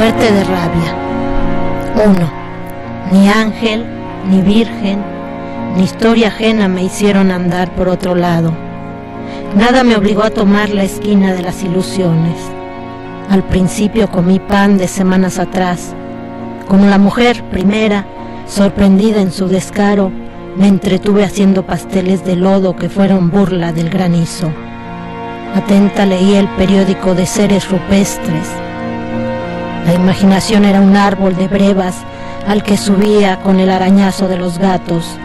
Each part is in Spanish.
Suerte de rabia. 1. Ni ángel, ni virgen, ni historia ajena me hicieron andar por otro lado. Nada me obligó a tomar la esquina de las ilusiones. Al principio comí pan de semanas atrás. Como la mujer primera, sorprendida en su descaro, me entretuve haciendo pasteles de lodo que fueron burla del granizo. Atenta leí el periódico de seres rupestres la imaginación era un árbol de brevas al que subía con el arañazo de los gatos.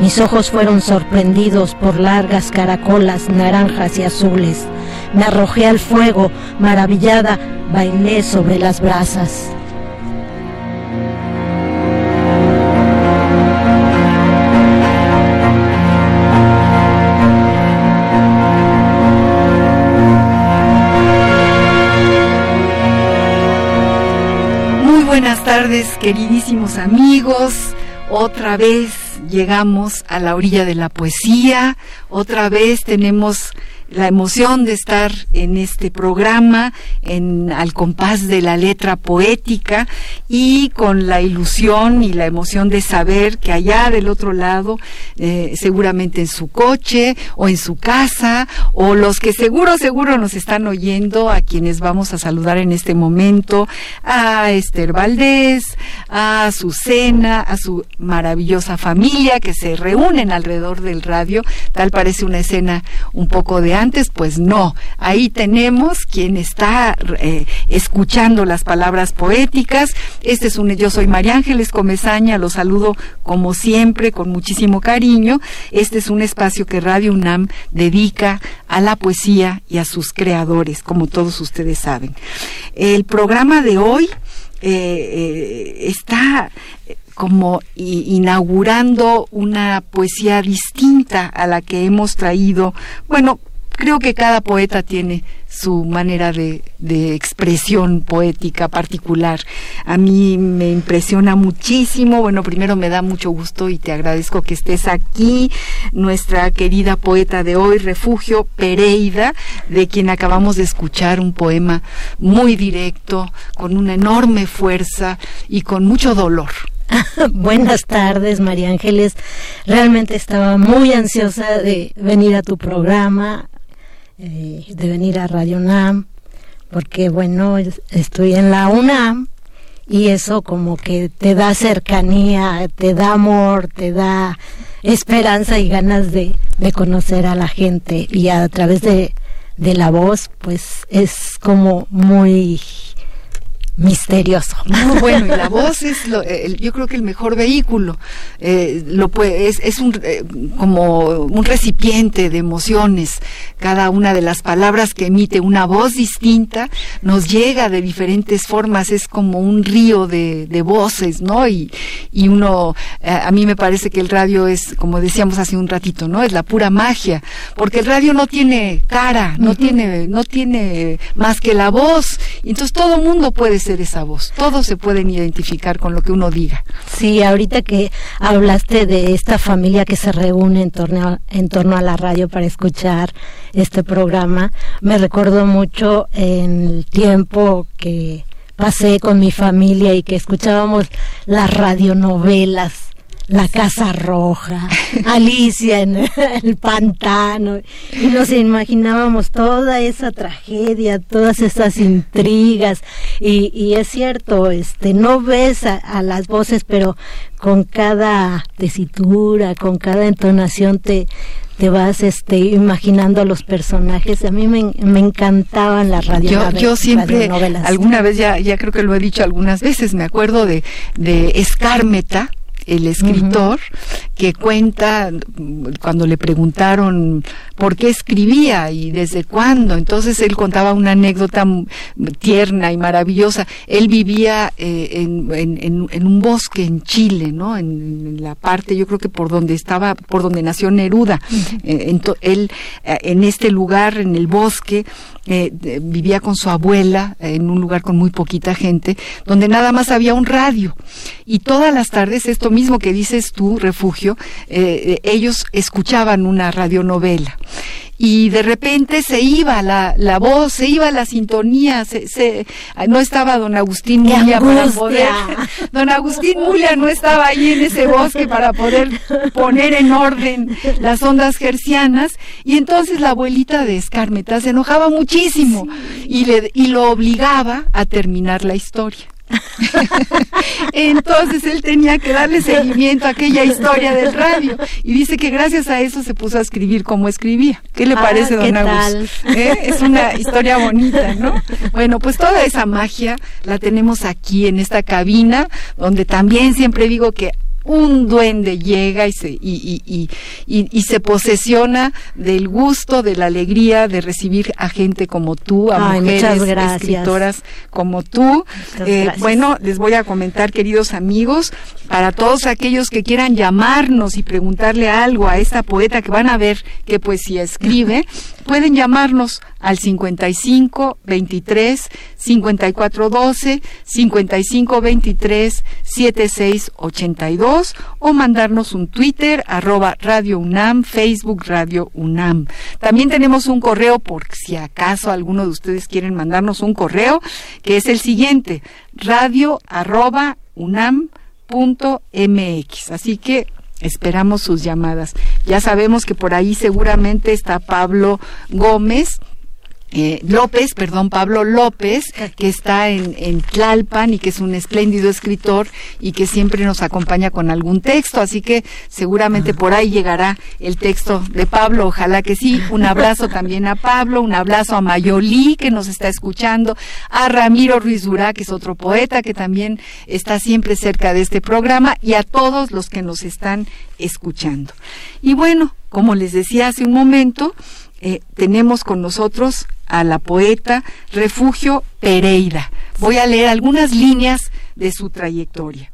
Mis ojos fueron sorprendidos por largas caracolas naranjas y azules. Me arrojé al fuego, maravillada, bailé sobre las brasas. Tardes, queridísimos amigos. Otra vez llegamos a la orilla de la poesía, otra vez tenemos la emoción de estar en este programa, en al compás de la letra poética y con la ilusión y la emoción de saber que allá del otro lado, eh, seguramente en su coche o en su casa, o los que seguro, seguro nos están oyendo, a quienes vamos a saludar en este momento, a Esther Valdés, a Susana, a su maravillosa familia que se reúnen alrededor del radio, tal parece una escena un poco de antes, pues no. Ahí tenemos quien está eh, escuchando las palabras poéticas. Este es un Yo soy María Ángeles Comezaña, los saludo como siempre, con muchísimo cariño. Este es un espacio que Radio UNAM dedica a la poesía y a sus creadores, como todos ustedes saben. El programa de hoy eh, eh, está como inaugurando una poesía distinta a la que hemos traído, bueno, creo que cada poeta tiene su manera de, de, expresión poética particular. A mí me impresiona muchísimo. Bueno, primero me da mucho gusto y te agradezco que estés aquí, nuestra querida poeta de hoy, Refugio Pereida, de quien acabamos de escuchar un poema muy directo, con una enorme fuerza y con mucho dolor. Buenas tardes, María Ángeles. Realmente estaba muy ansiosa de venir a tu programa, eh, de venir a Radio UNAM, porque bueno, estoy en la UNAM y eso como que te da cercanía, te da amor, te da esperanza y ganas de, de conocer a la gente. Y a través de, de la voz pues es como muy misterioso. Muy bueno, y la voz es, lo, yo creo que el mejor vehículo. Eh, lo puede, es, es un, eh, como un recipiente de emociones. Cada una de las palabras que emite una voz distinta nos llega de diferentes formas. Es como un río de, de voces, ¿no? Y, y uno, eh, a mí me parece que el radio es, como decíamos hace un ratito, ¿no? Es la pura magia. Porque el radio no tiene cara, no tiene, no tiene más que la voz. Entonces todo el mundo puede ser esa voz. Todos se pueden identificar con lo que uno diga. Sí, ahorita que hablaste de esta familia que se reúne en torno en torno a la radio para escuchar este programa, me recuerdo mucho en el tiempo que pasé con mi familia y que escuchábamos las radionovelas la Casa Roja, Alicia en el pantano, y nos imaginábamos toda esa tragedia, todas esas intrigas, y, y es cierto, este, no ves a, las voces, pero con cada tesitura, con cada entonación te, te vas este imaginando a los personajes. A mí me, me encantaban las radionovelas. Yo, yo siempre, alguna vez, ya, ya creo que lo he dicho algunas veces, me acuerdo de, de Escármeta, el escritor, que cuenta cuando le preguntaron por qué escribía y desde cuándo. Entonces él contaba una anécdota tierna y maravillosa. Él vivía eh, en, en, un bosque en Chile, ¿no? En, la parte, yo creo que por donde estaba, por donde nació Neruda. Eh, él eh, en este lugar, en el bosque, vivía con su abuela en un lugar con muy poquita gente, donde nada más había un radio. Y todas las tardes, esto mismo que dices tú, refugio, ellos escuchaban una radionovela. Y de repente se iba la, la voz, se iba la sintonía, se, se no estaba don Agustín Mulia para poder, don Agustín Mulia no estaba ahí en ese bosque para poder poner en orden las ondas gercianas. Y entonces la abuelita de Escarmeta se enojaba muchísimo y, le, y lo obligaba a terminar la historia. Entonces él tenía que darle seguimiento a aquella historia del radio y dice que gracias a eso se puso a escribir como escribía. ¿Qué le ah, parece, don Agus? ¿Eh? Es una historia bonita, ¿no? Bueno, pues toda esa magia la tenemos aquí en esta cabina, donde también siempre digo que un duende llega y se, y, y, y, y, se posesiona del gusto, de la alegría de recibir a gente como tú, a mujeres escritoras como tú. Eh, bueno, les voy a comentar, queridos amigos, para todos aquellos que quieran llamarnos y preguntarle algo a esta poeta que van a ver qué poesía escribe, pueden llamarnos al 55 23 54 12 55 23 76 82 o mandarnos un Twitter arroba Radio UNAM, Facebook Radio UNAM. También tenemos un correo por si acaso alguno de ustedes quieren mandarnos un correo que es el siguiente radio arroba UNAM mx. Así que esperamos sus llamadas. Ya sabemos que por ahí seguramente está Pablo Gómez eh, López, perdón, Pablo López, que está en, Tlalpan y que es un espléndido escritor y que siempre nos acompaña con algún texto, así que seguramente por ahí llegará el texto de Pablo, ojalá que sí. Un abrazo también a Pablo, un abrazo a Mayolí que nos está escuchando, a Ramiro Ruiz Durá, que es otro poeta que también está siempre cerca de este programa y a todos los que nos están escuchando. Y bueno, como les decía hace un momento, eh, tenemos con nosotros a la poeta Refugio Pereira. Voy a leer algunas líneas de su trayectoria.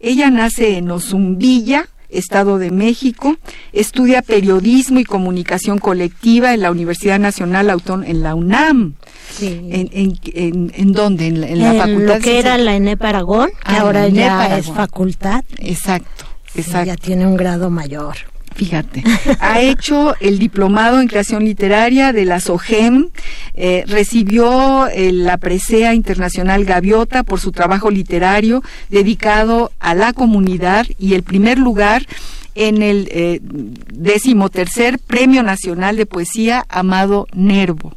Ella nace en Ozumbilla, Estado de México, estudia periodismo y comunicación colectiva en la Universidad Nacional Autónoma, en la UNAM. En, en, en, dónde? En, la facultad. Lo que era la ENEP Aragón, que ah, ahora ya es facultad. Exacto, exacto. ya tiene un grado mayor. Fíjate, ha hecho el diplomado en creación literaria de la SOGEM, eh, recibió eh, la presea internacional Gaviota por su trabajo literario dedicado a la comunidad y el primer lugar en el eh, decimotercer Premio Nacional de Poesía Amado Nervo.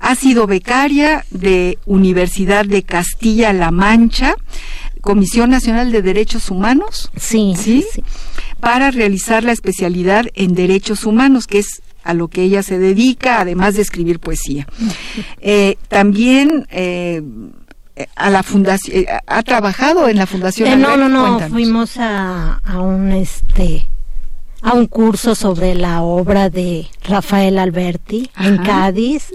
Ha sido becaria de Universidad de Castilla-La Mancha, Comisión Nacional de Derechos Humanos. Sí, sí, sí para realizar la especialidad en derechos humanos, que es a lo que ella se dedica, además de escribir poesía. Eh, también eh, a la fundación, eh, ha trabajado en la fundación. no, no, no, fuimos a, a un este a un curso sobre la obra de Rafael Alberti en Cádiz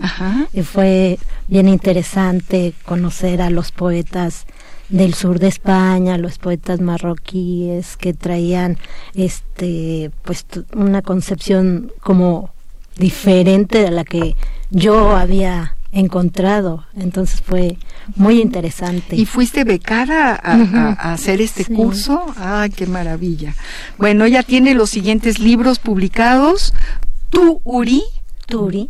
y fue bien interesante conocer a los poetas del sur de España, los poetas marroquíes que traían este pues una concepción como diferente de la que yo había encontrado. Entonces fue muy interesante. ¿Y fuiste becada a, hacer este curso? ¡Ay, qué maravilla! Bueno, ella tiene los siguientes libros publicados. Tu Uri. Turi.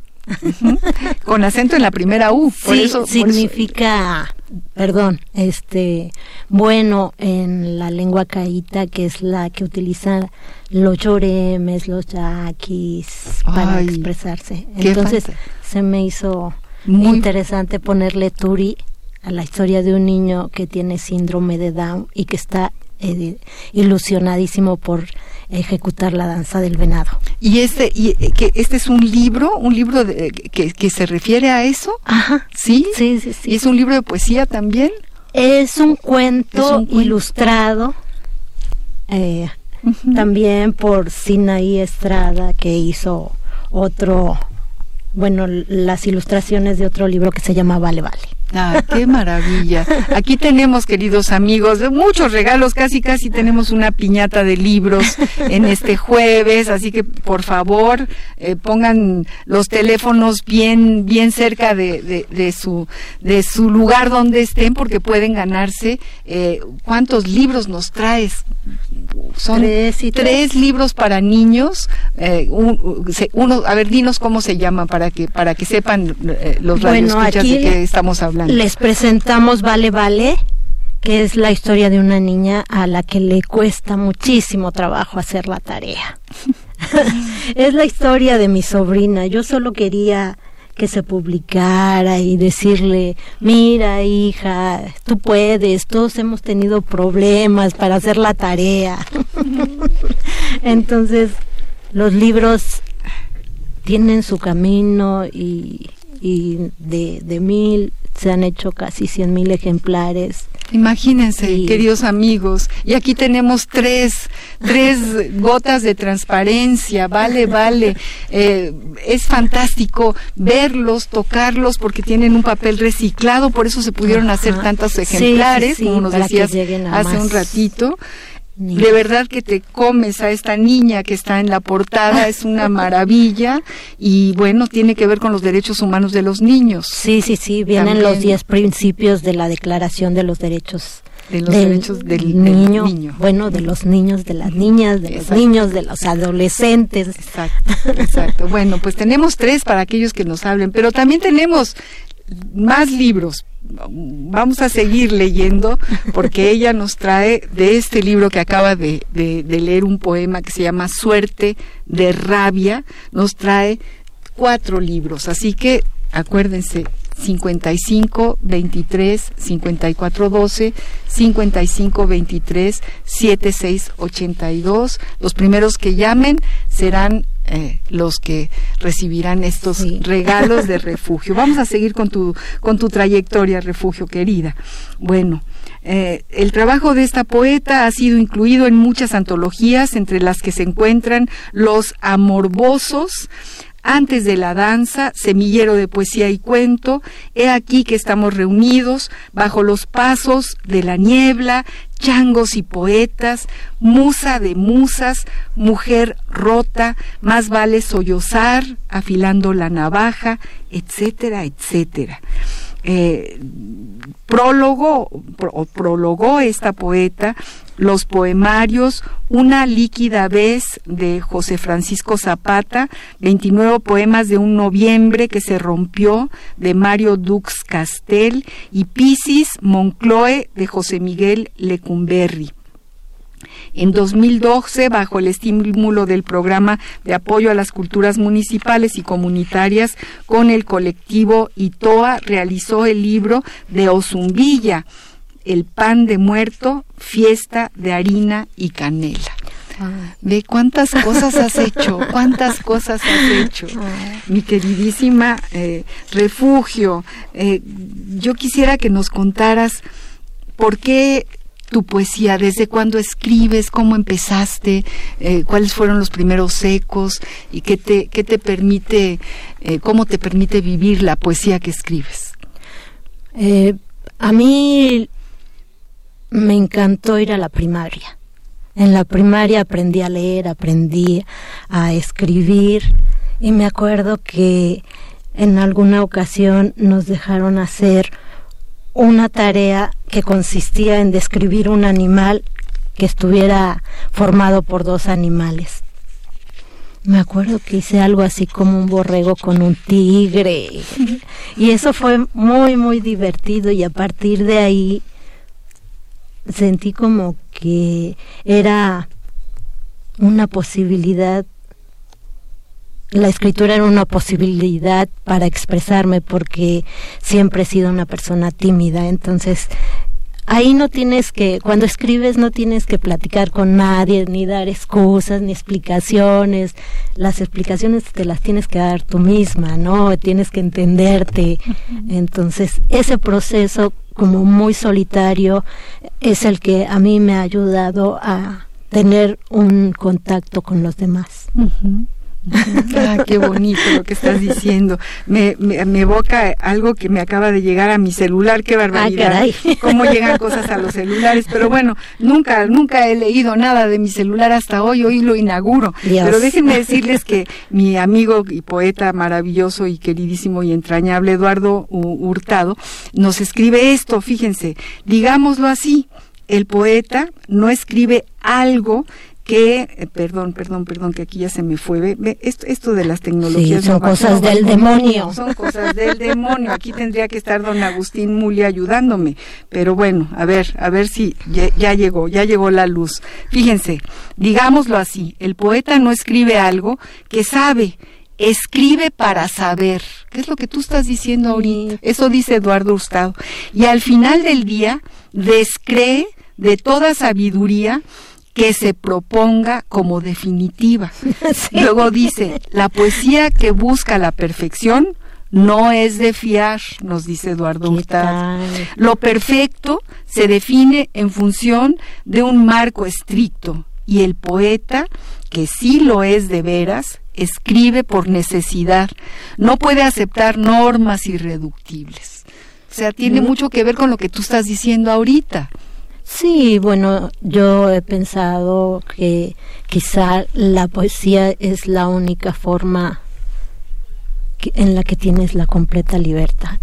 Con acento en la primera U. Por eso, significa perdón, este, bueno en la lengua caíta, que es la que utilizan los lloremes, los yaquis para expresarse. Entonces se me hizo muy interesante ponerle Turi a la historia de un niño que tiene síndrome de Down y que está eh, ilusionadísimo por ejecutar la danza del venado. Y este, y, eh, que este es un libro, un libro de, que, que, se refiere a eso. Ajá. ¿Sí? Sí, sí, sí. ¿Y es un libro de poesía también? Es un cuento, ilustrado. Eh, También por Sinaí Estrada, que hizo otro, bueno, las ilustraciones de otro libro que se llama Vale Vale. Ah, qué maravilla. Aquí tenemos, queridos amigos, muchos regalos, casi casi tenemos una piñata de libros en este jueves, así que por favor eh, pongan los teléfonos bien bien cerca de, de, su de su lugar donde estén porque pueden ganarse. Eh, ¿Cuántos libros nos traes? Son tres, libros para niños. Eh, uno, a ver, dinos cómo se llaman para que para que sepan los bueno, de que estamos hablando. Les presentamos Vale Vale, que es la historia de una niña a la que le cuesta muchísimo trabajo hacer la tarea. es la historia de mi sobrina. Yo solo quería que se publicara y decirle, mira hija, tú puedes, todos hemos tenido problemas para hacer la tarea. Entonces, los libros tienen su camino y, de, de mil se han hecho casi cien mil ejemplares. Imagínense, queridos amigos, y aquí tenemos tres, tres gotas de transparencia, vale, vale. Eh, es fantástico verlos, tocarlos, porque tienen un papel reciclado, por eso se pudieron hacer tantos ejemplares, como nos decías hace un ratito. De verdad que te comes a esta niña que está en la portada, es una maravilla y bueno, tiene que ver con los derechos humanos de los niños. Sí, sí, sí, vienen los diez principios de la Declaración de los Derechos de los del, derechos del, niño, bueno, de los niños, de las niñas, de los niños, de los adolescentes. Exacto, exacto. bueno, pues tenemos tres para aquellos que nos hablen, pero también tenemos más libros vamos a seguir leyendo porque ella nos trae de este libro que acaba de, leer un poema que se llama Suerte de Rabia, nos trae cuatro libros, así que acuérdense, 55 23 54 12 55 23 76 82 los primeros que llamen serán eh, los que recibirán estos regalos de refugio. Vamos a seguir con tu, con tu trayectoria, refugio querida. Bueno, eh, el trabajo de esta poeta ha sido incluido en muchas antologías, entre las que se encuentran Los Amorbosos, antes de la danza, semillero de poesía y cuento, he aquí que estamos reunidos bajo los pasos de la niebla, changos y poetas, musa de musas, mujer rota, más vale sollozar, afilando la navaja, etcétera, etcétera. Eh, prólogo o prologó esta poeta los poemarios Una líquida vez de José Francisco Zapata, 29 poemas de un noviembre que se rompió de Mario Dux Castel y Piscis Moncloe de José Miguel Lecumberri. En 2012, bajo el estímulo del programa de apoyo a las culturas municipales y comunitarias con el colectivo ITOA, realizó el libro de Ozumbilla, El pan de muerto, fiesta de harina y canela. Ve cuántas cosas has hecho, cuántas cosas has hecho. Mi queridísima eh, refugio, eh, yo quisiera que nos contaras por qué tu poesía, desde cuándo escribes, cómo empezaste, eh, cuáles fueron los primeros ecos y qué te, qué te permite, cómo te permite vivir la poesía que escribes. A mí me encantó ir a la primaria. En la primaria aprendí a leer, aprendí a escribir y me acuerdo que en alguna ocasión nos dejaron hacer una tarea que consistía en describir un animal que estuviera formado por dos animales. me acuerdo que hice algo así como un borrego con un tigre y eso fue muy muy divertido y a partir de ahí sentí como que era una posibilidad la escritura era una posibilidad para expresarme porque siempre he sido una persona tímida, entonces ahí no tienes que, cuando escribes no tienes que platicar con nadie, ni dar excusas, ni explicaciones. Las explicaciones te las tienes que dar tú misma, ¿no? Tienes que entenderte. Entonces, ese proceso como muy solitario es el que a mí me ha ayudado a tener un contacto con los demás. Ah, qué bonito lo que estás diciendo. Me, me, evoca algo que me acaba de llegar a mi celular, qué barbaridad. Cómo llegan cosas a los celulares. Pero bueno, nunca, nunca he leído nada de mi celular hasta hoy, hoy lo inauguro. Pero déjenme decirles que mi amigo y poeta maravilloso y queridísimo y entrañable Eduardo Hurtado nos escribe esto, fíjense, digámoslo así, el poeta no escribe algo que, eh, perdón, perdón, perdón, que aquí ya se me fue, ve, esto, esto, de las tecnologías. son cosas del demonio. Son cosas del demonio. Aquí tendría que estar don Agustín Muli ayudándome. Pero bueno, a ver, a ver si ya, ya llegó, ya llegó la luz. Fíjense, digámoslo así, el poeta no escribe algo que sabe, escribe para saber. ¿Qué es lo que tú estás diciendo ahorita? Eso dice Eduardo Hurtado. Y al final del día, descree de toda sabiduría que se proponga como definitiva. Luego dice, la poesía que busca la perfección no es de fiar, nos dice Eduardo Hurtado. Lo perfecto se define en función de un marco estricto y el poeta, que sí lo es de veras, escribe por necesidad, no puede aceptar normas irreductibles. O sea, tiene mucho que ver con lo que tú estás diciendo ahorita. Sí, bueno, yo he pensado que quizá la poesía es la única forma en la que tienes la completa libertad,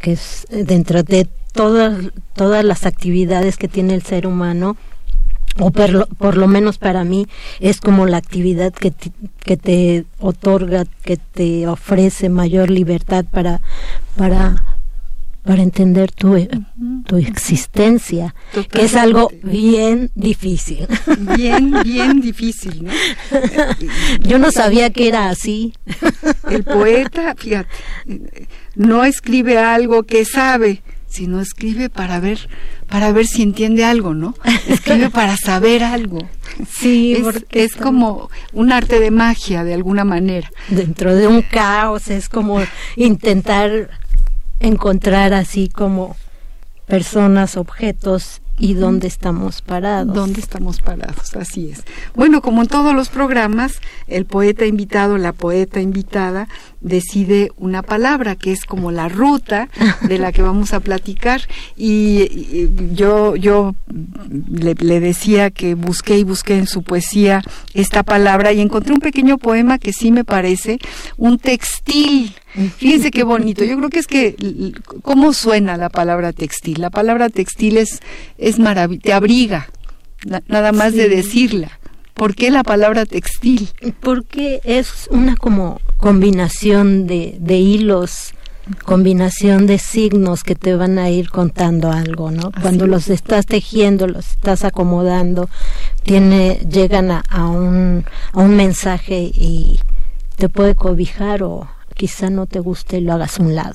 que es eh, dentro de todas todas las actividades que tiene el ser humano o por lo, menos para mí es como la actividad que que te otorga, que te ofrece mayor libertad para para para entender tu, eh, tu existencia, que es algo bien difícil. Bien, bien difícil, ¿no? Yo no sabía que era así. El poeta, fíjate, no escribe algo que sabe, sino escribe para ver, para ver si entiende algo, ¿no? Escribe para saber algo. Sí, es, porque es como un arte de magia, de alguna manera. Dentro de un caos es como intentar encontrar así como personas, objetos y dónde estamos parados. ¿Dónde estamos parados? Así es. Bueno, como en todos los programas, el poeta invitado, la poeta invitada, decide una palabra que es como la ruta de la que vamos a platicar y, yo yo le, le, decía que busqué y busqué en su poesía esta palabra y encontré un pequeño poema que sí me parece un textil Fíjense qué bonito. Yo creo que es que cómo suena la palabra textil. La palabra textil es es maravillosa, te abriga nada más de decirla. ¿Por qué la palabra textil? Porque es una como combinación de, de hilos, combinación de signos que te van a ir contando algo, ¿no? Cuando los estás tejiendo, los estás acomodando, tiene, llegan a, a, un, a un mensaje y te puede cobijar o quizá no te guste y lo hagas a un lado.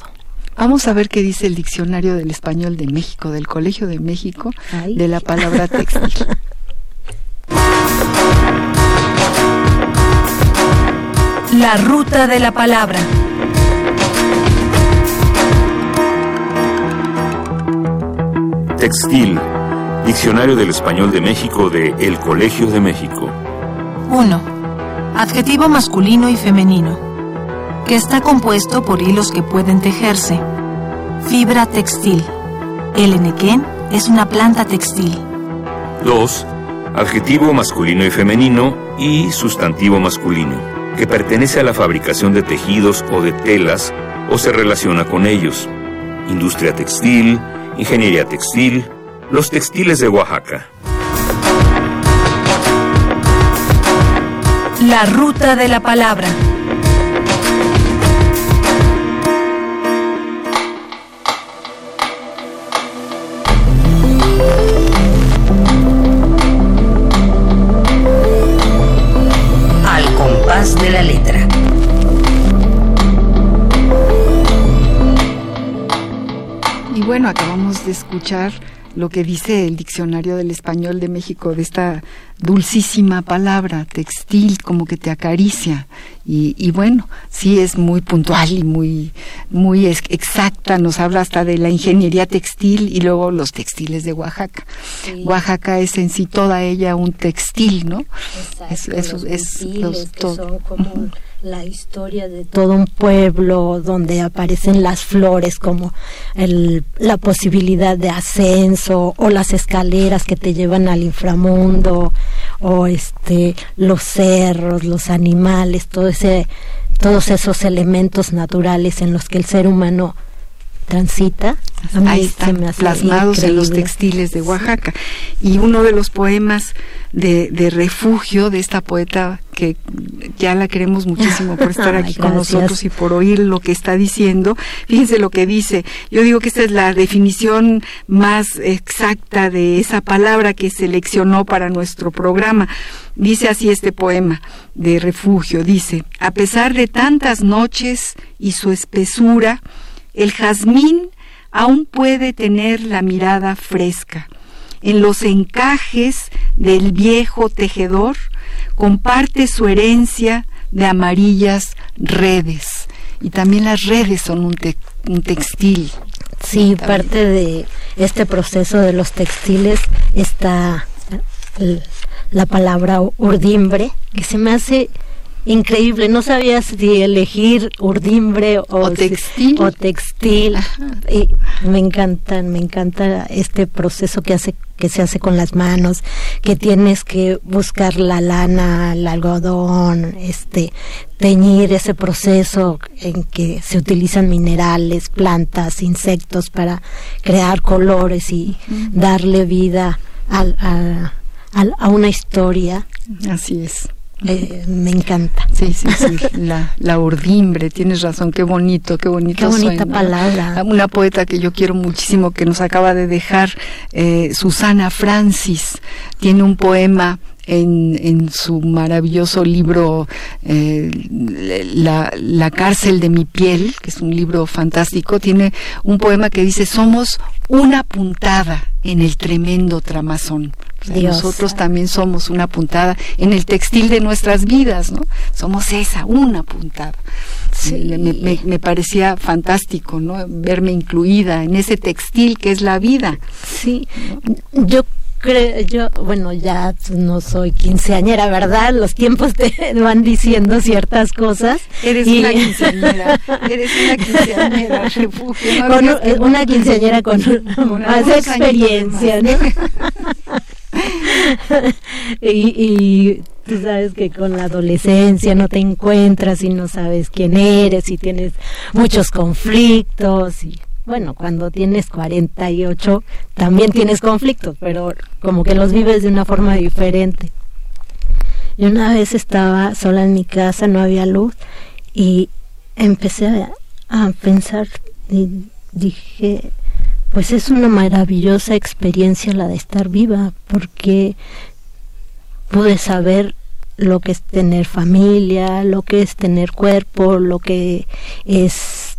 Vamos a ver qué dice el diccionario del español de México, del Colegio de México, de la palabra textil. La ruta de la palabra. Textil. Diccionario del Español de México de El Colegio de México. 1. Adjetivo masculino y femenino que está compuesto por hilos que pueden tejerse. Fibra textil. El enequén es una planta textil. 2. Adjetivo masculino y femenino y sustantivo masculino, que pertenece a la fabricación de tejidos o de telas o se relaciona con ellos. Industria textil, ingeniería textil, los textiles de Oaxaca. La ruta de la palabra. Y bueno, acabamos de escuchar lo que dice el Diccionario del Español de México de esta dulcísima palabra, textil, como que te acaricia. Y, y bueno, sí es muy puntual y muy, muy ex- exacta, nos habla hasta de la ingeniería textil y luego los textiles de Oaxaca. Oaxaca es en sí toda ella un textil, ¿no? Es- eso los es- misiles, los- que todo. son como la historia de todo un pueblo donde aparecen las flores como el, la posibilidad de ascenso o las escaleras que te llevan al inframundo o este los cerros, los animales, todo ese todos esos elementos naturales en los que el ser humano transita. Ahí están plasmados en los textiles de Oaxaca. Y uno de los poemas de, de refugio de esta poeta que ya la queremos muchísimo por estar Ay, aquí con nosotros y por oír lo que está diciendo. Fíjense lo que dice. Yo digo que esta es la definición más exacta de esa palabra que seleccionó para nuestro programa. Dice así este poema de refugio. Dice, a pesar de tantas noches y su espesura, el jazmín aún puede tener la mirada fresca. En los encajes del viejo tejedor comparte su herencia de amarillas redes. Y también las redes son un, te- un textil. Sí, parte de este proceso de los textiles está la palabra urdimbre, que se me hace increíble. No sabía si elegir urdimbre o, textil. o textil. Y me encanta, me encanta este proceso que hace que se hace con las manos, que tienes que buscar la lana, el algodón, este, teñir ese proceso en que se utilizan minerales, plantas, insectos para crear colores y darle vida al- a, a- a una historia. Así es. Eh, me encanta. Sí, sí, sí, la, la urdimbre, tienes razón, qué bonito, qué bonito. Qué bonita suena. palabra. Una poeta que yo quiero muchísimo que nos acaba de dejar, eh, Susana Francis, tiene un poema en, en su maravilloso libro eh, la, la cárcel de mi piel, que es un libro fantástico, tiene un poema que dice, somos una puntada en el tremendo tramazón. O sea, Dios. nosotros también somos una puntada en el textil de nuestras vidas, ¿no? Somos esa, una puntada. Me- me- me parecía fantástico, ¿no? Verme incluida en ese textil que es la vida. Sí, yo creo, yo, bueno, ya no soy quinceañera, ¿verdad? Los tiempos te van diciendo ciertas cosas. Eres y- una quinceañera, eres una quinceañera, refugio. ¿no? con Digas que una quinceañera con Con más experiencia, ¿no? y, y tú sabes que con la adolescencia no te encuentras y no sabes quién eres y tienes muchos conflictos y bueno, cuando tienes 48 también tienes conflictos, pero como que los vives de una forma diferente. Y una vez estaba sola en mi casa, no había luz y empecé a, a pensar y dije, pues es una maravillosa experiencia la de estar viva, porque pude saber lo que es tener familia, lo que es tener cuerpo, lo que es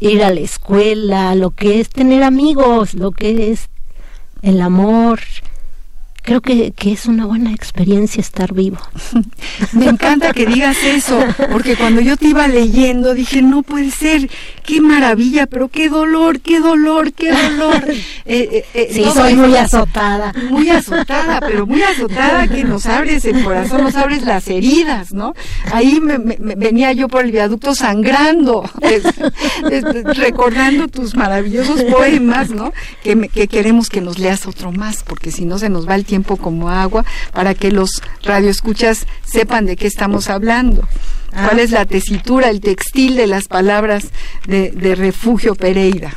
ir a la escuela, lo que es tener amigos, lo que es el amor. Creo que, que es una buena experiencia estar vivo. Me encanta que digas eso, porque cuando yo te iba leyendo dije, no puede ser, qué maravilla, pero qué dolor, qué dolor, qué dolor. Eh, eh, eh, Sí, soy muy azotada. Muy azotada, pero muy azotada que nos abres el corazón, nos abres las heridas, ¿no? Ahí me, me- me- venía yo por el viaducto sangrando, es- es- recordando tus maravillosos poemas, ¿no? Que, me- que queremos que nos leas otro más, porque si no se nos va el tiempo como agua, para que los radioescuchas sepan de qué estamos hablando. ¿Cuál Ah. es la tesitura, el textil de las palabras de, de Refugio Pereira?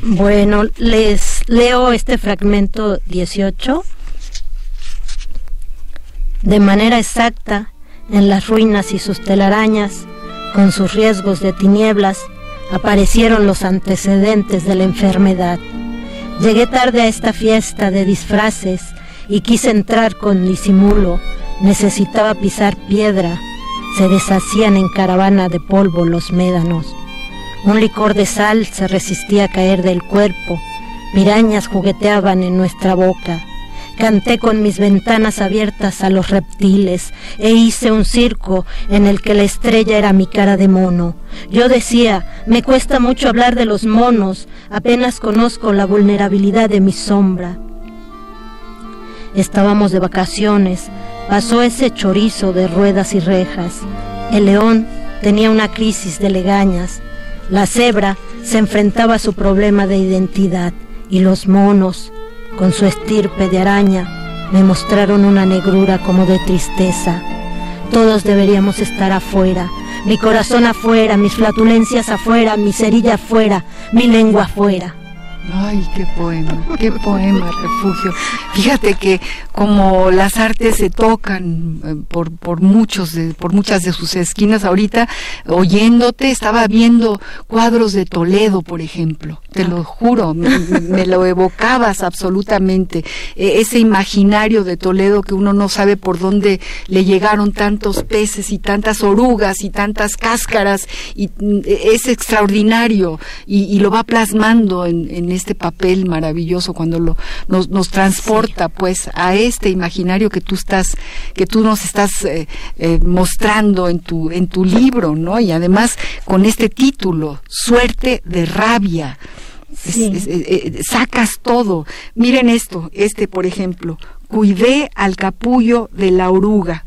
Bueno, les leo este fragmento 18. De manera exacta, en las ruinas y sus telarañas, con sus riesgos de tinieblas, aparecieron los antecedentes de la enfermedad. Llegué tarde a esta fiesta de disfraces y quise entrar con disimulo. Necesitaba pisar piedra. Se deshacían en caravana de polvo los médanos. Un licor de sal se resistía a caer del cuerpo. Pirañas jugueteaban en nuestra boca. Canté con mis ventanas abiertas a los reptiles e hice un circo en el que la estrella era mi cara de mono. Yo decía, me cuesta mucho hablar de los monos, apenas conozco la vulnerabilidad de mi sombra. Estábamos de vacaciones, pasó ese chorizo de ruedas y rejas. El león tenía una crisis de legañas. La cebra se enfrentaba a su problema de identidad y los monos, con su estirpe de araña, me mostraron una negrura como de tristeza. Todos deberíamos estar afuera, mi corazón afuera, mis flatulencias afuera, mi cerilla afuera, mi lengua afuera. Ay, qué poema, qué poema, refugio. Fíjate que como las artes se tocan eh, por, por muchos de, por muchas de sus esquinas ahorita, oyéndote, estaba viendo cuadros de Toledo, por ejemplo. Te lo juro, me, lo evocabas absolutamente. E, ese imaginario de Toledo que uno no sabe por dónde le llegaron tantos peces y tantas orugas y tantas cáscaras, y mm, es extraordinario y, y lo va plasmando en, en este papel maravilloso cuando lo, nos, nos transporta pues a este imaginario que tú estás, que tú nos estás eh, eh, mostrando en tu, en tu libro, ¿no? Y además con este título, Suerte de rabia. Eh, sacas todo. Miren esto, este por ejemplo, cuidé al capullo de la oruga.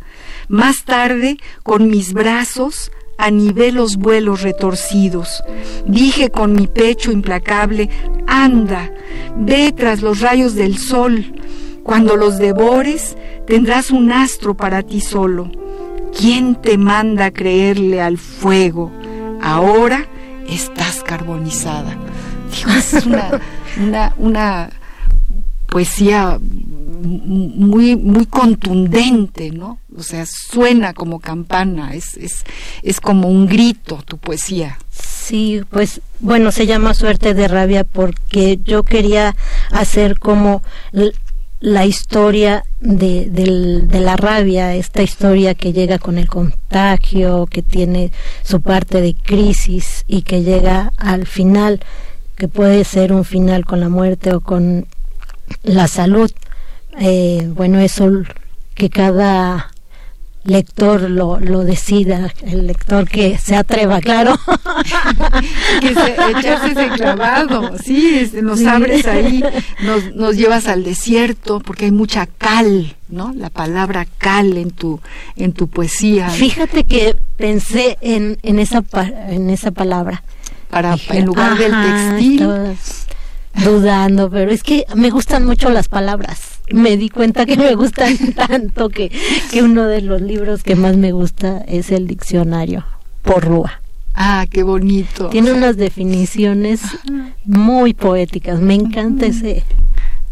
Más tarde, con mis brazos, anivé los vuelos retorcidos. Dije con mi pecho implacable, anda, ve tras los rayos del sol. Cuando los devores, tendrás un astro para ti solo. ¿Quién te manda creerle al fuego? Ahora estás carbonizada. es una, una, una poesía muy, muy contundente, ¿no? O sea, suena como campana, es, es, es como un grito tu poesía. Sí, pues bueno, se llama Suerte de Rabia porque yo quería hacer como la historia de, de, la rabia, esta historia que llega con el contagio, que tiene su parte de crisis y que llega al final, que puede ser un final con la muerte o con la salud. Eh, bueno, eso que cada lector lo, lo decida, el lector que se atreva, claro. que se, echarse ese clavado, sí, nos abres ahí, nos, nos llevas al desierto, porque hay mucha cal, ¿no? La palabra cal en tu, en tu poesía. Fíjate que pensé en, en, esa, en esa palabra. Para, en lugar del textil dudando, pero es que me gustan mucho las palabras. Me di cuenta que me gustan tanto que, que uno de los libros que más me gusta es el diccionario por Rúa. Ah, qué bonito. Tiene unas definiciones muy poéticas. Me encanta ese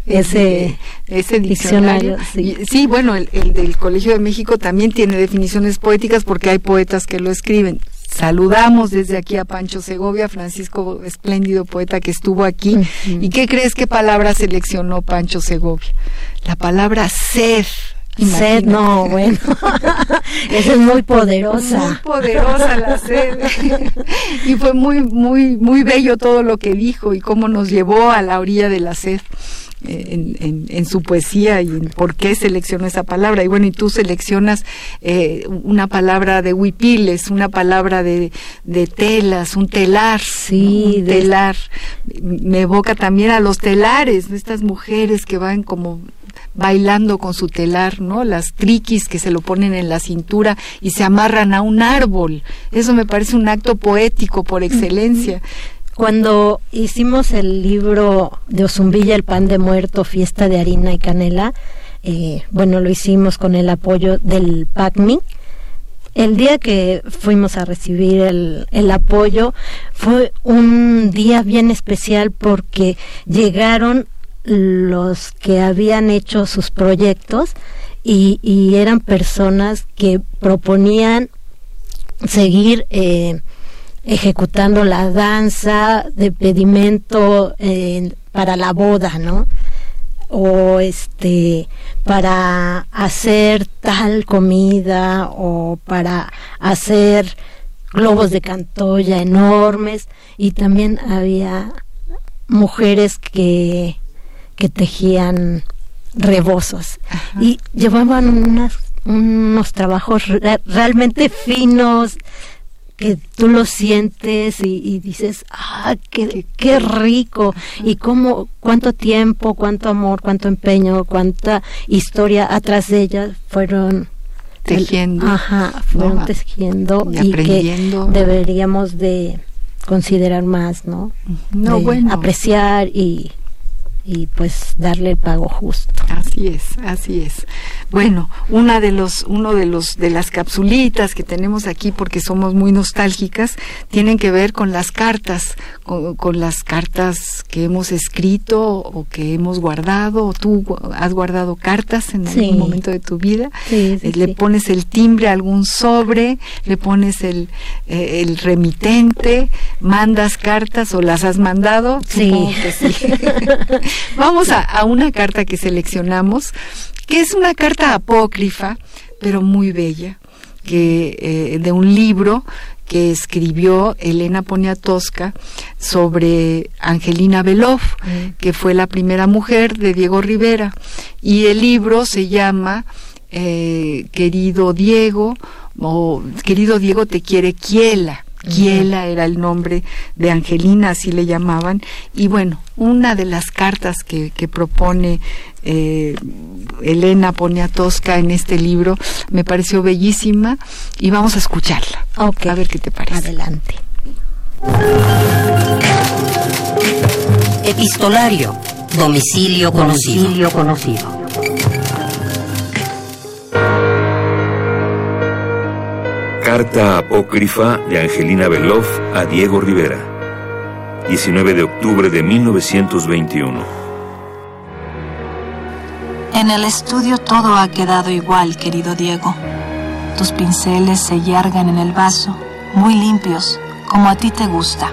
ese, ese diccionario. sí. bueno, el, el, del Colegio de México también tiene definiciones poéticas porque hay poetas que lo escriben. Saludamos desde aquí a Pancho Segovia, Francisco, espléndido poeta que estuvo aquí. ¿Y qué crees qué palabra seleccionó Pancho Segovia? La palabra sed. Sed, no, bueno. Esa es muy poderosa. Muy poderosa la sed. y fue muy, muy, muy bello todo lo que dijo y cómo nos llevó a la orilla de la sed en, en, su poesía y en por qué seleccionó esa palabra. Y bueno, y tú seleccionas eh, una palabra de huipiles, una palabra de, de telas, un telar. Sí, un telar. Me evoca también a los telares, estas mujeres que van como bailando con su telar, ¿no? Las triquis que se lo ponen en la cintura y se amarran a un árbol. Eso me parece un acto poético por excelencia. Cuando hicimos el libro de Ozumbilla, El pan de muerto, fiesta de harina y canela, eh, bueno, lo hicimos con el apoyo del PACMI. El día que fuimos a recibir el, el apoyo fue un día bien especial porque llegaron los que habían hecho sus proyectos y, eran personas que proponían seguir eh, ejecutando la danza de pedimento para la boda, ¿no? O este para hacer tal comida o para hacer globos de cantoya enormes. Y también había mujeres que, que tejían rebozos. Y llevaban unas, unos trabajos realmente finos que tú lo sientes y, dices, ah, qué, qué rico, y cómo, cuánto tiempo, cuánto amor, cuánto empeño, cuánta historia atrás de ellas fueron tejiendo. ajá, fueron tejiendo y, que deberíamos de considerar más, ¿no? No, bueno. Apreciar y y pues darle el pago justo. Así es, así es. Bueno, una de los, uno de los, de las capsulitas que tenemos aquí, porque somos muy nostálgicas, tienen que ver con las cartas, con, las cartas que hemos escrito o que hemos guardado, o tú has guardado cartas en algún momento de tu vida, eh, le pones el timbre a algún sobre, le pones el, eh, el remitente, mandas cartas o las has mandado, sí. Vamos a, una carta que seleccionamos, que es una carta apócrifa, pero muy bella, que eh, de un libro que escribió Elena Poniatowska sobre Angelina Belov, mm. que fue la primera mujer de Diego Rivera. Y el libro se llama eh, Querido Diego, o Querido Diego te quiere Kiela. Kiela era el nombre de Angelina, así le llamaban. Y bueno, una de las cartas que, que propone eh, Elena Poniatowska en este libro me pareció bellísima y vamos a escucharla. A ver qué te parece. Adelante. Epistolario. Domicilio conocido. Domicilio conocido. Carta apócrifa de Angelina Beloff a Diego Rivera. 19 de octubre de 1921. En el estudio todo ha quedado igual, querido Diego. Tus pinceles se yargan en el vaso, muy limpios, como a ti te gusta.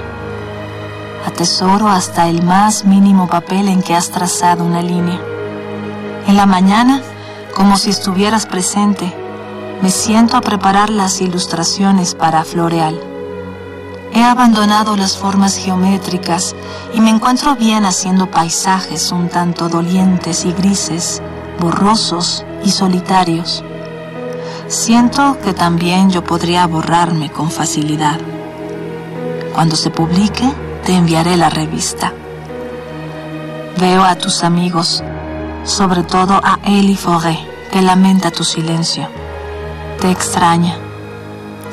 Atesoro hasta el más mínimo papel en que has trazado una línea. En la mañana, como si estuvieras presente, me siento a preparar las ilustraciones para Floreal. He abandonado las formas geométricas y me encuentro bien haciendo paisajes un tanto dolientes y grises, borrosos y solitarios. Siento que también yo podría borrarme con facilidad. Cuando se publique, te enviaré la revista. Veo a tus amigos, sobre todo a Elie Forêt, que lamenta tu silencio te extraña.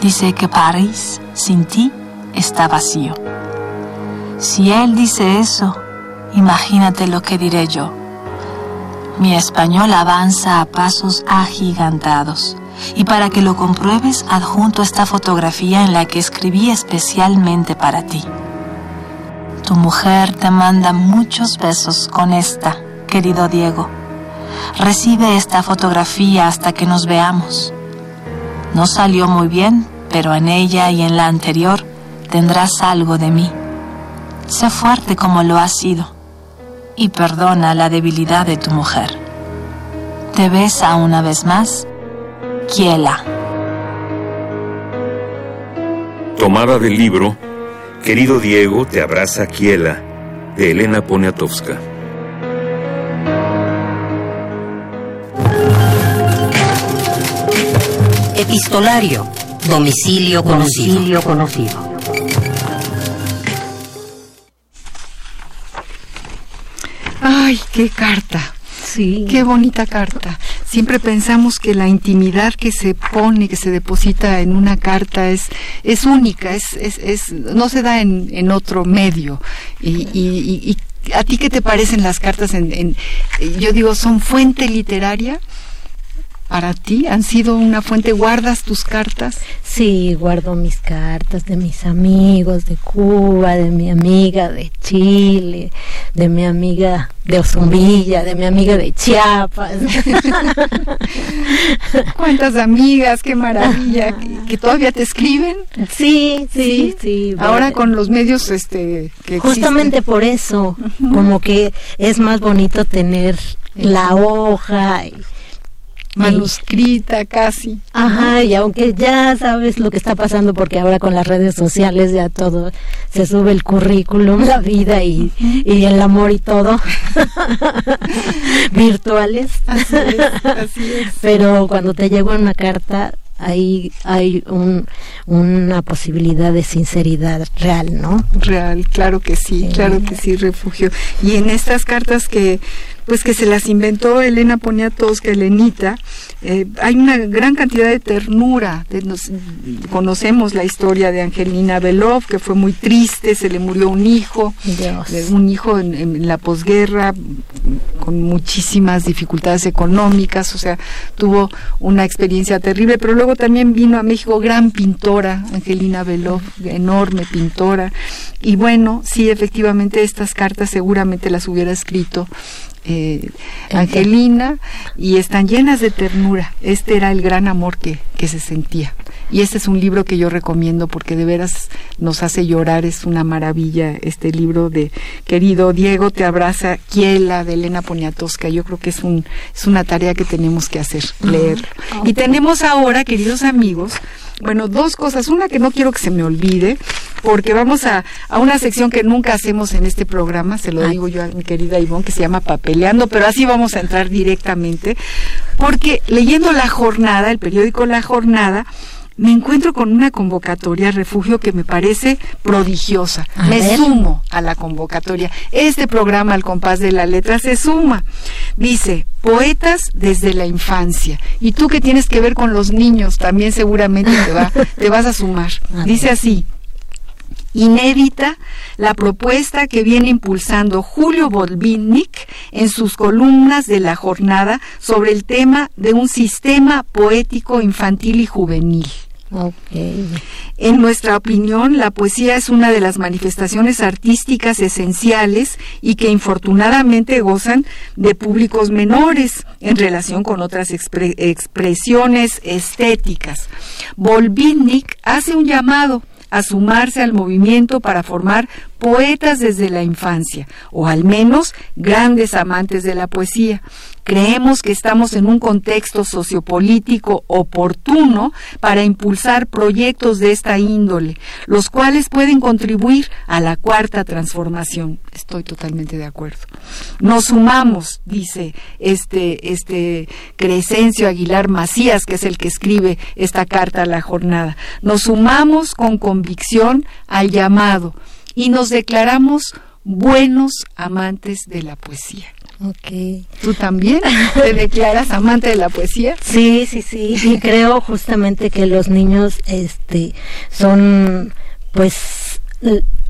Dice que París sin ti está vacío. Si él dice eso, imagínate lo que diré yo. Mi español avanza a pasos agigantados. Y para que lo compruebes, adjunto esta fotografía en la que escribí especialmente para ti. Tu mujer te manda muchos besos con esta, querido Diego. Recibe esta fotografía hasta que nos veamos. No salió muy bien, pero en ella y en la anterior tendrás algo de mí. Sé fuerte como lo has sido y perdona la debilidad de tu mujer. Te besa una vez más, Kiela. Tomada del libro, Querido Diego, te abraza Kiela, de Elena Poniatowska. Epistolario. Domicilio conocido. Domicilio conocido. Ay, qué carta. Sí. Qué bonita carta. Siempre pensamos que la intimidad que se pone, que se deposita en una carta es, es única, es, es, es no se da en, en otro medio. Y, y, y, ¿A ti qué te parecen las cartas? En, en, yo digo, ¿son fuente literaria? Para ti? ¿Han sido una fuente? ¿Guardas tus cartas? Sí, guardo mis cartas de mis amigos de Cuba, de mi amiga de Chile, de mi amiga de Osumbilla, de mi amiga de Chiapas. ¿Cuántas amigas? ¡Qué maravilla! ¿Que, todavía te escriben? Sí, sí, sí. Ahora con los medios este que Justamente por eso, como que es más bonito tener la hoja y manuscrita casi. Ajá, y aunque ya sabes lo que está pasando, porque ahora con las redes sociales ya todo se sube el currículum, la vida y, y el amor y todo, virtuales. Así es, así es. Pero cuando te llega una carta, ahí hay un, una posibilidad de sinceridad real, ¿no? Real, claro que sí, claro que sí, refugio. Y en estas cartas que pues que se las inventó Elena Poniatowska, Elenita, eh, hay una gran cantidad de ternura. conocemos la historia de Angelina Belov, que fue muy triste, se le murió un hijo, un hijo en, la posguerra, con muchísimas dificultades económicas, o sea, tuvo una experiencia terrible, pero luego también vino a México gran pintora, Angelina Belov, enorme pintora, y bueno, sí, efectivamente estas cartas seguramente las hubiera escrito eh, Angelina y están llenas de ternura. Este era el gran amor que, que se sentía. Y este es un libro que yo recomiendo porque de veras nos hace llorar, es una maravilla este libro de querido Diego te abraza, Kiela de Elena Poniatowska. Yo creo que es un es una tarea que tenemos que hacer, leerlo. Y tenemos ahora, queridos amigos, bueno, dos cosas. Una que no quiero que se me olvide, porque vamos a, a una sección que nunca hacemos en este programa, se lo digo yo a mi querida Ivonne, que se llama Papeleando, pero así vamos a entrar directamente, porque leyendo La Jornada, el periódico La Jornada, me encuentro con una convocatoria refugio que me parece prodigiosa. me sumo a la convocatoria. Este programa Al compás de la letra se suma. Dice, poetas desde la infancia. Y tú que tienes que ver con los niños, también seguramente te, va, te vas a sumar. Dice así, inédita la propuesta que viene impulsando Julio Bolvinnik en sus columnas de la jornada sobre el tema de un sistema poético infantil y juvenil. En nuestra opinión, la poesía es una de las manifestaciones artísticas esenciales y que infortunadamente gozan de públicos menores en relación con otras expresiones estéticas. Volvinnik hace un llamado a sumarse al movimiento para formar poetas desde la infancia, o al menos grandes amantes de la poesía. Creemos que estamos en un contexto sociopolítico oportuno para impulsar proyectos de esta índole, los cuales pueden contribuir a la cuarta transformación. Estoy totalmente de acuerdo. Nos sumamos, dice este, este Crescencio Aguilar Macías, que es el que escribe esta carta a la jornada. Nos sumamos con convicción al llamado y nos declaramos buenos amantes de la poesía. Okay. ¿Tú también te declaras amante de la poesía? Sí, sí, sí. Y creo justamente que los niños este, son, pues,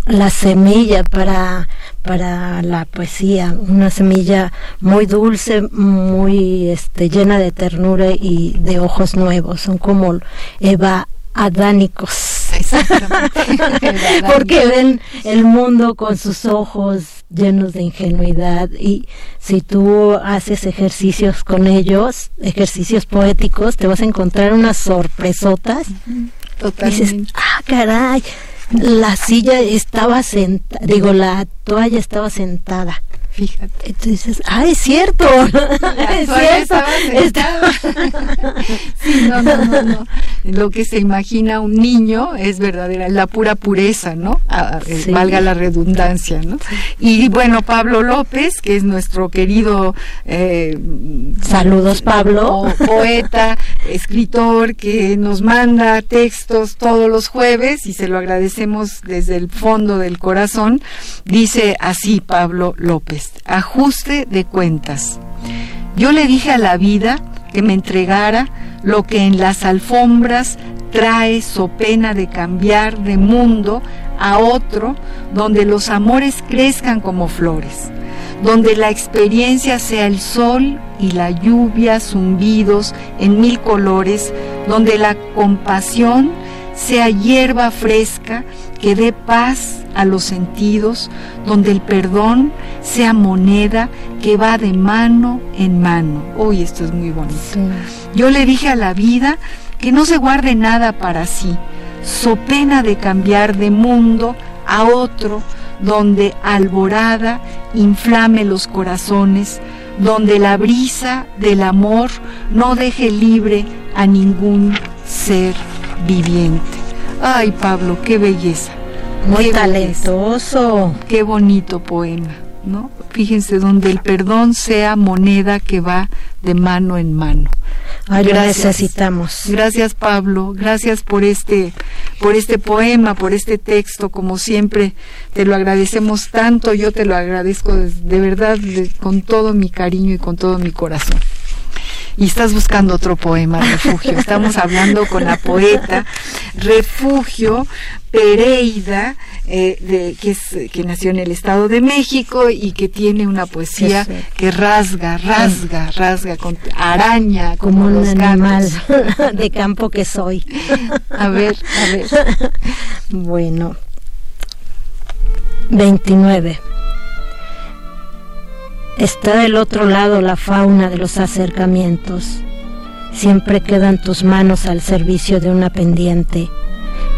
la semilla para, para la poesía, una semilla muy dulce, muy este, llena de ternura y de ojos nuevos. Son como Eva adánicos. Porque ven el mundo con sus ojos llenos de ingenuidad y si tú haces ejercicios con ellos, ejercicios poéticos, te vas a encontrar unas sorpresotas. Totalmente. dices, ah, caray, la silla estaba sentada, digo, la toalla estaba sentada Fíjate. Entonces, ah, es cierto. es cierto. sí, no, no, no, no. Lo que se imagina un niño es verdadera, la pura pureza, ¿no? Eh, valga la redundancia, ¿no? Y bueno, Pablo López, que es nuestro querido... Eh, Saludos, Pablo. Poeta, escritor, que nos manda textos todos los jueves y se lo agradecemos desde el fondo del corazón. Dice así Pablo López ajuste de cuentas. Yo le dije a la vida que me entregara lo que en las alfombras trae so pena de cambiar de mundo a otro donde los amores crezcan como flores, donde la experiencia sea el sol y la lluvia, zumbidos en mil colores, donde la compasión sea hierba fresca que dé paz a los sentidos, donde el perdón sea moneda que va de mano en mano. Uy, esto es muy bonito. Yo le dije a la vida que no se guarde nada para sí, so pena de cambiar de mundo a otro, donde alborada inflame los corazones, donde la brisa del amor no deje libre a ningún ser viviente. Ay, Pablo, qué belleza. Muy talentoso. Qué bonito poema, ¿no? Fíjense, donde el perdón sea moneda que va de mano en mano. Ay, gracias. necesitamos. Gracias Pablo, gracias por este, por este poema, por este texto, como siempre te lo agradecemos tanto, yo te lo agradezco de, verdad con todo mi cariño y con todo mi corazón y estás buscando otro poema, Refugio. Estamos hablando con la poeta Refugio Pereida, eh, de, que, es, que nació en el Estado de México y que tiene una poesía que rasga, rasga, rasga, con araña, como, un animal de campo que soy. A ver, a ver. Bueno. 29. Está del otro lado la fauna de los acercamientos. Siempre quedan tus manos al servicio de una pendiente,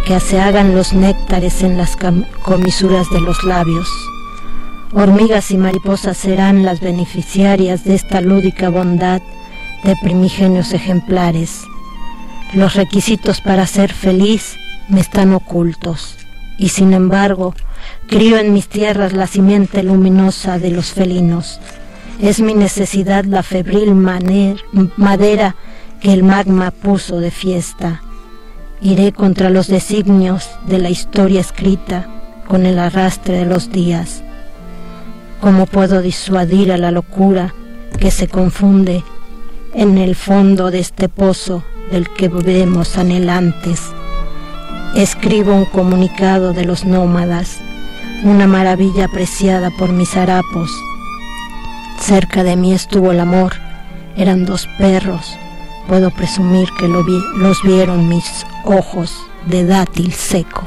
que se hagan los néctares en las comisuras de los labios. Hormigas y mariposas serán las beneficiarias de esta lúdica bondad de primigenios ejemplares. Los requisitos para ser feliz me están ocultos, y sin embargo, Crío en mis tierras la simiente luminosa de los felinos. Es mi necesidad la febril madera que el magma puso de fiesta. Iré contra los designios de la historia escrita con el arrastre de los días. ¿Cómo puedo disuadir a la locura que se confunde en el fondo de este pozo del que vemos anhelantes? Escribo un comunicado de los nómadas una maravilla apreciada por mis harapos. Cerca de mí estuvo el amor, eran dos perros, puedo presumir que los vieron mis ojos de dátil seco.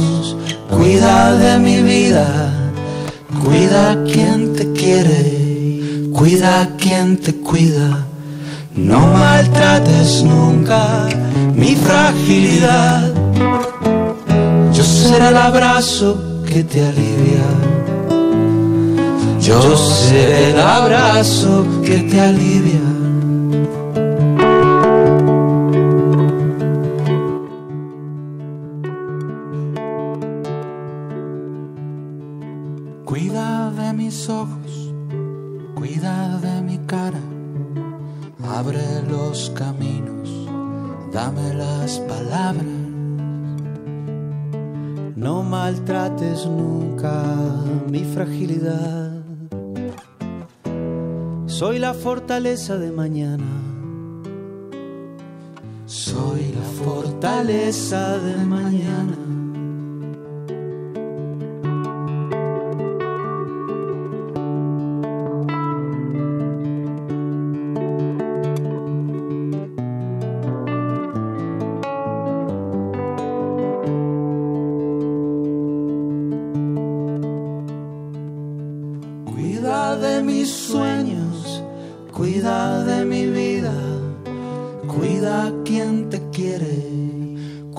cuida de mi vida, cuida a quien te quiere, cuida a quien te cuida. No maltrates nunca mi fragilidad. Yo seré el abrazo que te alivia. Yo seré el abrazo que te alivia. Fortaleza de mañana. Soy la fortaleza de mañana.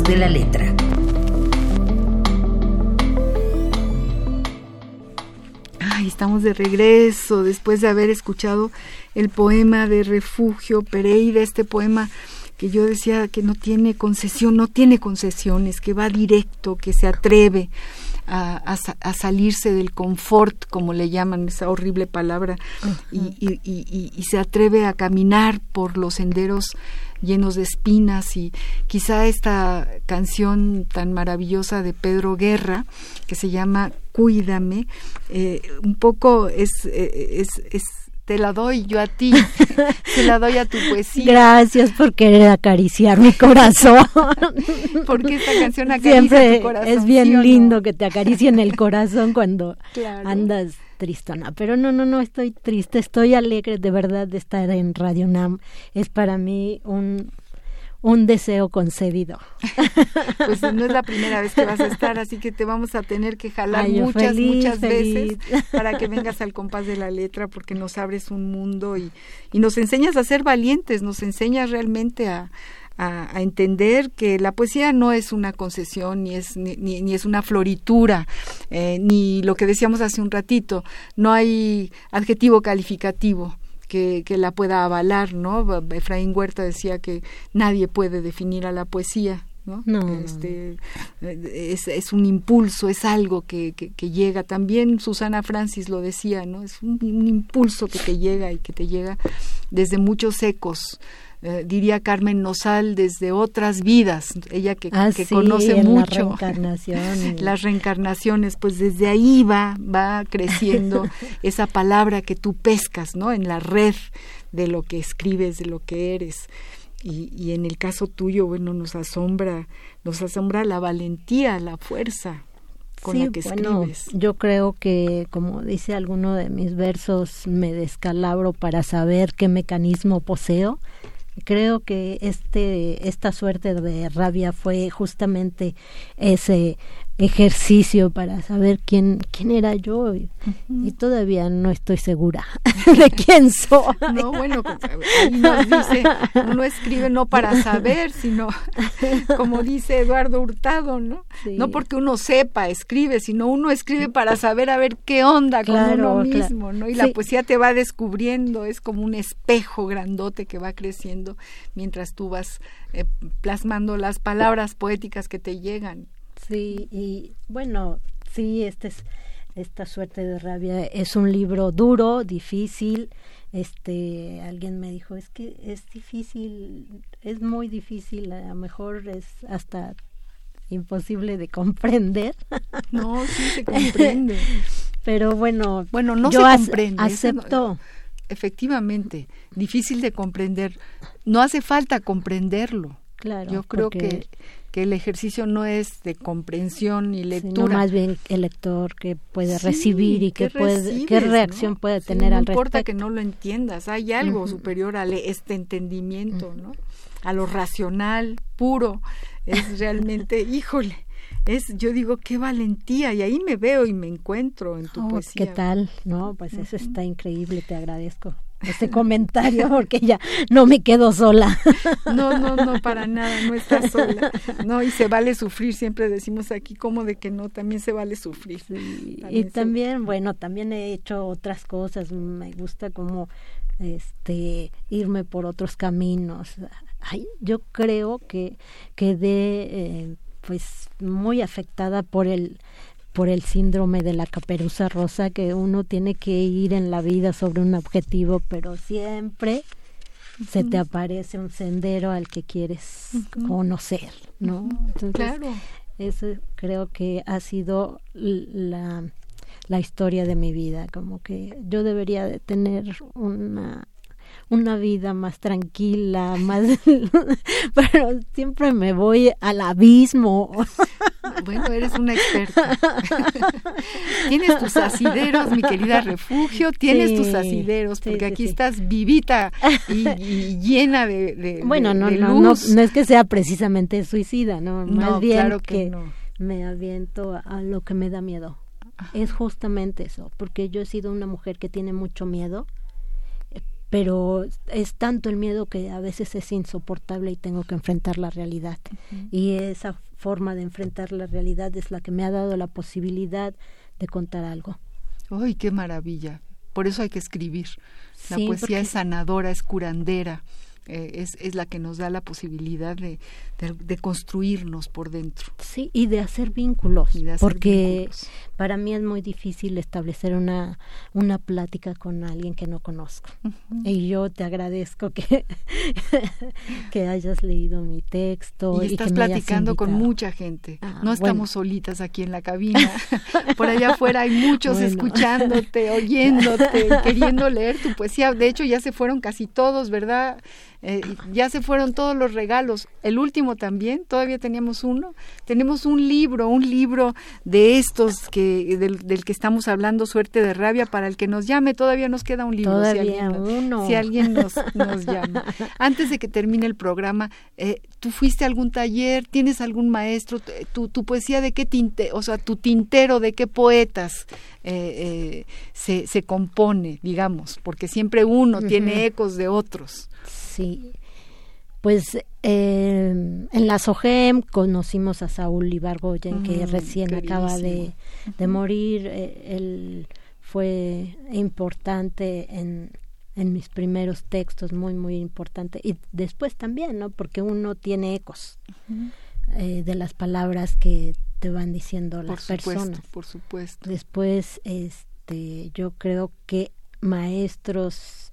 de la letra. Ay, estamos de regreso después de haber escuchado el poema de Refugio Pereira, este poema que yo decía que no tiene concesión, no tiene concesiones, que va directo, que se atreve a, salirse del confort, como le llaman esa horrible palabra, y, se atreve a caminar por los senderos llenos de espinas y quizá esta canción tan maravillosa de Pedro Guerra que se llama Cuídame, eh, un poco es, eh, es, es te la doy yo a ti, te la doy a tu poesía. Gracias por querer acariciar mi corazón. Porque esta canción acaricia tu corazón. Es bien lindo que te acaricien el corazón cuando andas tristona. Pero no, no, no estoy triste, estoy alegre de verdad de estar en Radio Nam. Es para mí un, un deseo concedido. pues no es la primera vez que vas a estar, así que te vamos a tener que jalar muchas, muchas veces para que vengas al compás de la letra, porque nos abres un mundo y, y nos enseñas a ser valientes, nos enseñas realmente a, a, entender que la poesía no es una concesión, ni es, ni, ni, es una floritura, eh, ni lo que decíamos hace un ratito, no hay adjetivo calificativo. Que, que, la pueda avalar, ¿no? Efraín Huerta decía que nadie puede definir a la poesía, ¿no? Este, es, es, un impulso, es algo que, que, llega. También Susana Francis lo decía, ¿no? Es un, un, impulso que te llega y que te llega desde muchos ecos eh, diría Carmen Nosal, desde otras vidas, ella que, ah, que conoce mucho las reencarnaciones, pues desde ahí va, va creciendo esa palabra que tú pescas, ¿no? En la red de lo que escribes, de lo que eres. Y, y en el caso tuyo, bueno, nos asombra, nos asombra la valentía, la fuerza, con la que escribes. yo creo que, como dice alguno de mis versos, me descalabro para saber qué mecanismo poseo creo que este esta suerte de rabia fue justamente ese ejercicio para saber quién quién era yo y, todavía no estoy segura de quién soy. No, bueno, pues, ahí nos dice, uno escribe no para saber, sino como dice Eduardo Hurtado, ¿no? No porque uno sepa, escribe, sino uno escribe para saber a ver qué onda con uno mismo, ¿no? Y la poesía te va descubriendo, es como un espejo grandote que va creciendo mientras tú vas eh, plasmando las palabras poéticas que te llegan. Sí, y bueno, sí, este es, esta suerte de rabia es un libro duro, difícil. Este, alguien me dijo, es que es difícil, es muy difícil, a lo mejor es hasta imposible de comprender. No, sí se comprende. Pero bueno, bueno, no se comprende. Acepto. efectivamente, difícil de comprender. No hace falta comprenderlo Claro. Yo creo que, que el ejercicio no es de comprensión ni lectura. Sino más bien el lector que puede recibir y que puede, qué reacción puede tener al respecto. No importa que no lo entiendas, hay algo superior a este entendimiento, ¿no? A lo racional, puro. Es realmente, híjole, es, yo digo, qué valentía, y ahí me veo y me encuentro en tu oh, poesía. ¿Qué tal? No, pues eso está increíble, te agradezco este comentario porque ya no me quedo sola. No, no, no, para nada, no estás sola. No, y se vale sufrir, siempre decimos aquí como de que no, también se vale sufrir. y también, bueno, también he hecho otras cosas, me gusta como este irme por otros caminos. Ay, yo creo que quedé eh, pues muy afectada por el por el síndrome de la caperuza rosa que uno tiene que ir en la vida sobre un objetivo, pero siempre se te aparece un sendero al que quieres conocer, ¿no? Entonces, claro. Eso creo que ha sido la, la historia de mi vida, como que yo debería de tener una una vida más tranquila, más pero siempre me voy al abismo. Bueno, eres una experta. tienes tus asideros, mi querida refugio, tienes tus asideros, porque aquí estás vivita y, llena de, Bueno, no, no, no, no es que sea precisamente suicida, no, más bien claro que, me aviento a lo que me da miedo. Es justamente eso, porque yo he sido una mujer que tiene mucho miedo pero es tanto el miedo que a veces es insoportable y tengo que enfrentar la realidad. Y esa forma de enfrentar la realidad es la que me ha dado la posibilidad de contar algo. ¡Ay, qué maravilla! Por eso hay que escribir. La poesía es sanadora, es curandera. Eh, es, es, la que nos da la posibilidad de, de, construirnos por dentro. Sí, y de hacer vínculos, porque para mí es muy difícil establecer una, una plática con alguien que no conozco. Y yo te agradezco que, que hayas leído mi texto. Y, estás platicando con mucha gente. Ah, no estamos solitas aquí en la cabina. por allá afuera hay muchos escuchándote, oyéndote, queriendo leer tu poesía. De hecho, ya se fueron casi todos, ¿verdad? Eh, ya se fueron todos los regalos. El último también, todavía teníamos uno. Tenemos un libro, un libro de estos que del, que estamos hablando, Suerte de Rabia, para el que nos llame. Todavía nos queda un libro. Todavía si alguien, uno. Si alguien nos, nos llama. Antes de que termine el programa, eh, ¿tú fuiste a algún taller? ¿Tienes algún maestro? ¿Tu, tu poesía de qué tinte, o sea, tu tintero de qué poetas eh, se, se compone, digamos? Porque siempre uno tiene ecos de otros. Sí. Pues eh, en la SOGEM conocimos a Saúl Ibargoyen, que mm, recién acaba de, morir. Eh, él fue importante en, en mis primeros textos, muy, muy importante. Y después también, ¿no? Porque uno tiene ecos eh, de las palabras que te van diciendo las personas. Por supuesto. Después, este, yo creo que maestros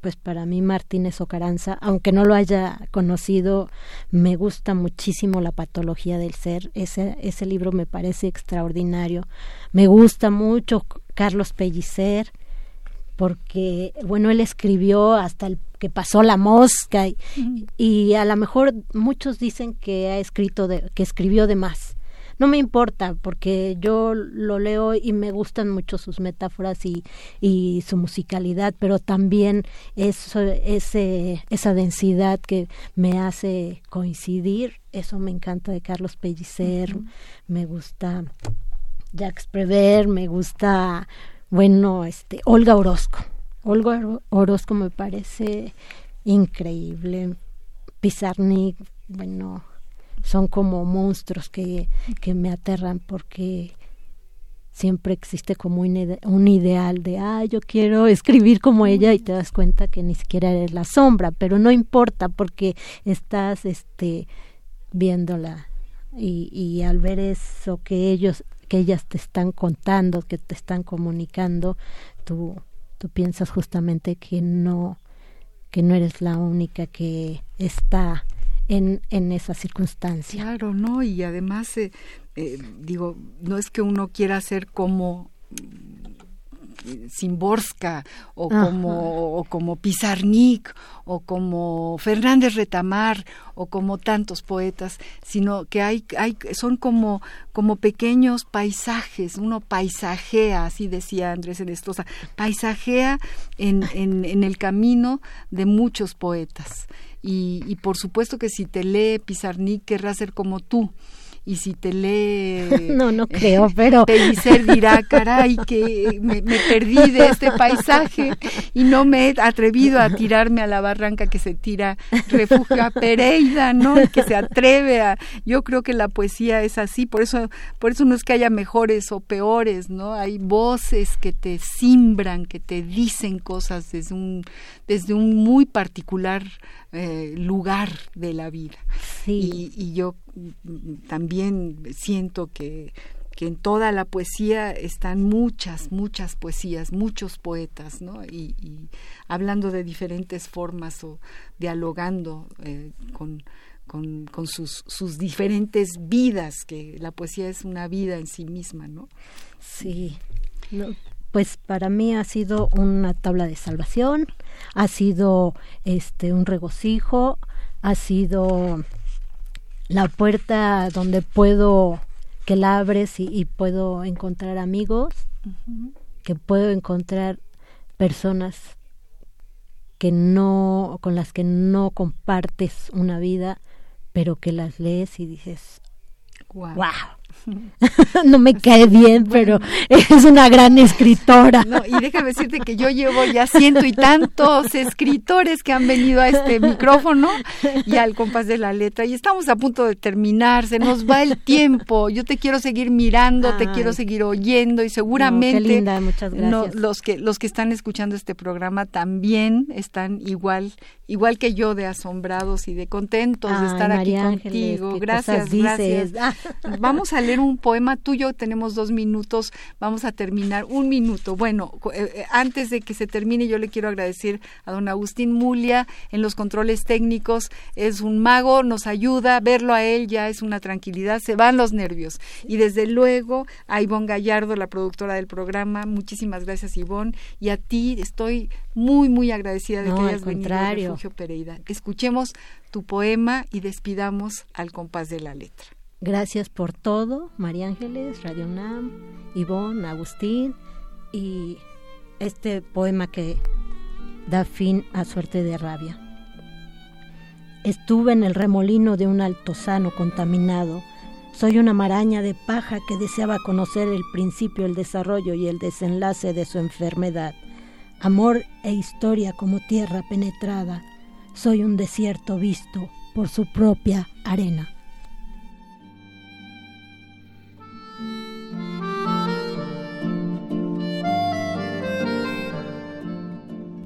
pues para mí Martínez Ocaranza, aunque no lo haya conocido, me gusta muchísimo la patología del ser. Ese, ese libro me parece extraordinario. Me gusta mucho Carlos Pellicer, porque, bueno, él escribió hasta el que pasó la mosca y, y a lo mejor muchos dicen que ha escrito de, que escribió de más no me importa porque yo lo leo y me gustan mucho sus metáforas y, y su musicalidad, pero también eso, ese, esa densidad que me hace coincidir, eso me encanta de Carlos Pellicer, me gusta Jacques Prever, me gusta, bueno, este, Olga Orozco. Olga Orozco me parece increíble. Pizarnik, bueno, son como monstruos que, que me aterran porque siempre existe como un, ideal de, ah, yo quiero escribir como ella y te das cuenta que ni siquiera eres la sombra, pero no importa porque estás este, viéndola. Y, y al ver eso que ellos, que ellas te están contando, que te están comunicando, tú, tú piensas justamente que no, que no eres la única que está en, en esa circunstancia. Claro, ¿no? Y además, eh, eh, digo, no es que uno quiera ser como Simborska o como, o como Pizarnik o como Fernández Retamar o como tantos poetas, sino que hay, hay son como, como pequeños paisajes, uno paisajea, así decía Andrés Enestosa, paisajea en, en, en el camino de muchos poetas. Y, y, por supuesto que si te lee Pizarnik querrá ser como tú y si te lee no no creo pero Pellicer dirá caray que me, perdí de este paisaje y no me he atrevido a tirarme a la barranca que se tira refugia Pereira no que se atreve a yo creo que la poesía es así por eso por eso no es que haya mejores o peores no hay voces que te simbran que te dicen cosas desde un desde un muy particular eh, lugar de la vida. Y, y, yo también siento que, que en toda la poesía están muchas, muchas poesías, muchos poetas, ¿no? Y, hablando de diferentes formas o dialogando eh, con, con, sus, sus, diferentes vidas, que la poesía es una vida en sí misma, ¿no? Sí. Pues para mí ha sido una tabla de salvación, ha sido este un regocijo, ha sido la puerta donde puedo que la abres y, puedo encontrar amigos, que puedo encontrar personas que no con las que no compartes una vida, pero que las lees y dices, wow no me cae bien, pero es una gran escritora. y déjame decirte que yo llevo ya ciento y tantos escritores que han venido a este micrófono y al compás de la letra y estamos a punto de terminar, se nos va el tiempo. Yo te quiero seguir mirando, te quiero seguir oyendo y seguramente los que los que están escuchando este programa también están igual igual que yo de asombrados y de contentos de estar aquí contigo. Gracias, gracias. Vamos a leer un poema tuyo, tenemos dos minutos, vamos a terminar un minuto. Bueno, eh, eh, antes de que se termine, yo le quiero agradecer a don Agustín Mulia en los controles técnicos, es un mago, nos ayuda, verlo a él ya es una tranquilidad, se van los nervios. Y desde luego a Ivonne Gallardo, la productora del programa, muchísimas gracias Ivonne, y a ti estoy muy, muy agradecida de que hayas venido a Refugio Pereira. Escuchemos tu poema y despidamos al compás de la letra. Gracias por todo, María Ángeles, Radio Nam, Ivonne, Agustín y este poema que da fin a Suerte de Rabia. Estuve en el remolino de un altozano contaminado. Soy una maraña de paja que deseaba conocer el principio, el desarrollo y el desenlace de su enfermedad. Amor e historia como tierra penetrada. Soy un desierto visto por su propia arena.